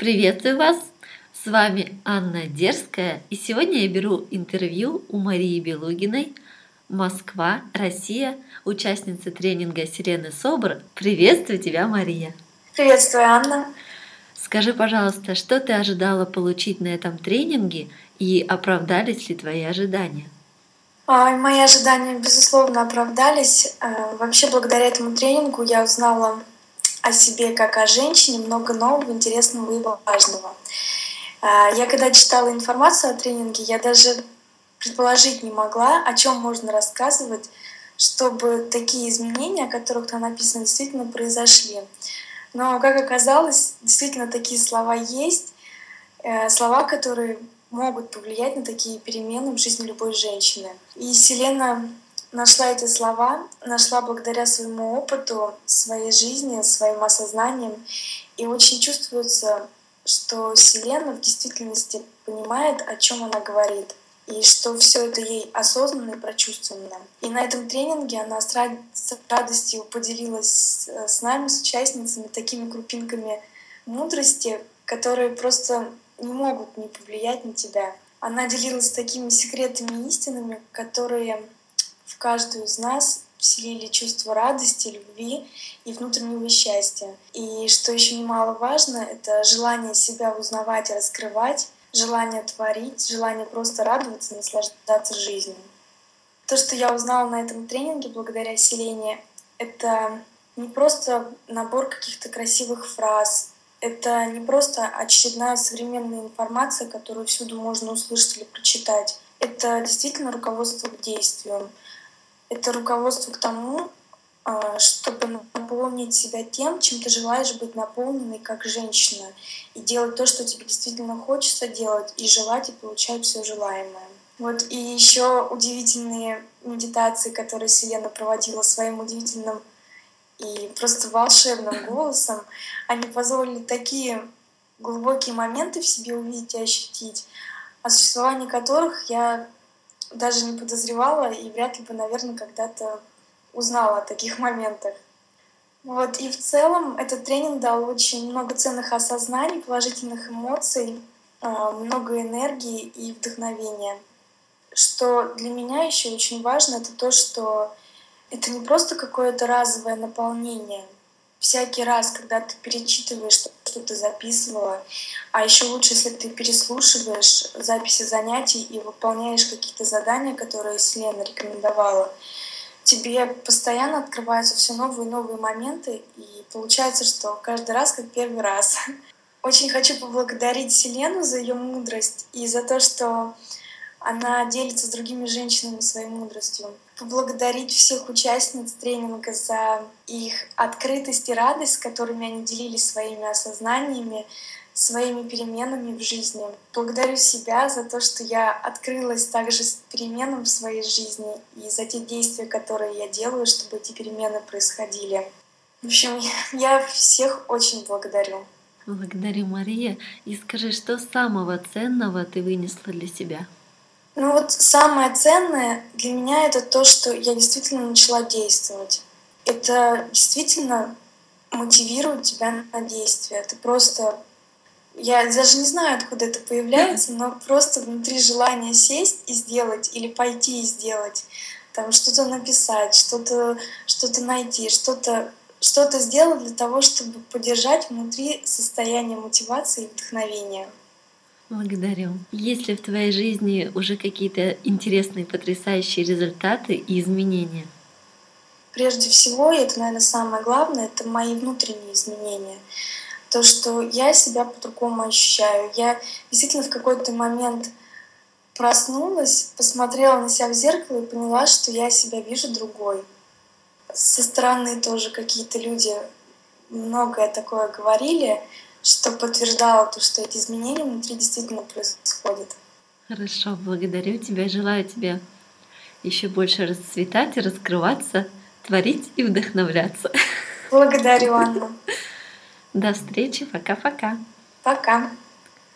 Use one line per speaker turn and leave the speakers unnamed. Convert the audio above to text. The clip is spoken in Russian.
Приветствую вас! С вами Анна Дерзкая, и сегодня я беру интервью у Марии Белугиной, Москва, Россия, участница тренинга Сирены Собр. Приветствую тебя, Мария!
Приветствую, Анна!
Скажи, пожалуйста, что ты ожидала получить на этом тренинге и оправдались ли твои ожидания?
Мои ожидания, безусловно, оправдались. А, вообще, благодаря этому тренингу я узнала о себе как о женщине много нового, интересного и важного. А, я когда читала информацию о тренинге, я даже предположить не могла, о чем можно рассказывать, чтобы такие изменения, о которых там написано, действительно произошли. Но, как оказалось, действительно такие слова есть, э, слова, которые могут повлиять на такие перемены в жизни любой женщины. И Селена нашла эти слова, нашла благодаря своему опыту, своей жизни, своим осознанием. И очень чувствуется, что Селена в действительности понимает, о чем она говорит и что все это ей осознанно и прочувствовано. И на этом тренинге она с, с радостью поделилась с нами, с участницами, такими крупинками мудрости, которые просто не могут не повлиять на тебя. Она делилась такими секретами и истинами, которые в каждую из нас вселили чувство радости, любви и внутреннего счастья. И что еще немаловажно, это желание себя узнавать и раскрывать, желание творить, желание просто радоваться, наслаждаться жизнью. То, что я узнала на этом тренинге благодаря Селене, это не просто набор каких-то красивых фраз, это не просто очередная современная информация, которую всюду можно услышать или прочитать. Это действительно руководство к действию это руководство к тому, а, чтобы наполнить себя тем, чем ты желаешь быть наполненной как женщина, и делать то, что тебе действительно хочется делать, и желать и получать все желаемое. Вот и еще удивительные медитации, которые Селена проводила своим удивительным и просто волшебным голосом, они позволили такие глубокие моменты в себе увидеть и ощутить, о существовании которых я даже не подозревала и вряд ли бы, наверное, когда-то узнала о таких моментах. Вот. И в целом этот тренинг дал очень много ценных осознаний, положительных эмоций, а, много энергии и вдохновения. Что для меня еще очень важно, это то, что это не просто какое-то разовое наполнение — всякий раз, когда ты перечитываешь, что, ты записывала, а еще лучше, если ты переслушиваешь записи занятий и выполняешь какие-то задания, которые Селена рекомендовала, тебе постоянно открываются все новые и новые моменты, и получается, что каждый раз как первый раз. Очень хочу поблагодарить Селену за ее мудрость и за то, что она делится с другими женщинами своей мудростью. Поблагодарить всех участниц тренинга за их открытость и радость, с которыми они делились своими осознаниями, своими переменами в жизни. Благодарю себя за то, что я открылась также с переменам в своей жизни и за те действия, которые я делаю, чтобы эти перемены происходили. В общем, я всех очень благодарю.
Благодарю, Мария. И скажи, что самого ценного ты вынесла для себя?
Ну вот самое ценное для меня это то, что я действительно начала действовать. Это действительно мотивирует тебя на действие. Ты просто... Я даже не знаю, откуда это появляется, но просто внутри желания сесть и сделать, или пойти и сделать, там что-то написать, что-то что найти, что-то что-то сделать для того, чтобы поддержать внутри состояние мотивации и вдохновения.
Благодарю. Есть ли в твоей жизни уже какие-то интересные, потрясающие результаты и изменения?
Прежде всего, и это, наверное, самое главное, это мои внутренние изменения. То, что я себя по-другому ощущаю. Я действительно в какой-то момент проснулась, посмотрела на себя в зеркало и поняла, что я себя вижу другой. Со стороны тоже какие-то люди многое такое говорили, что подтверждало то, что эти изменения внутри действительно происходят.
Хорошо, благодарю тебя, желаю тебе еще больше расцветать и раскрываться, творить и вдохновляться.
Благодарю, Анна.
До встречи, пока-пока.
Пока. -пока. пока.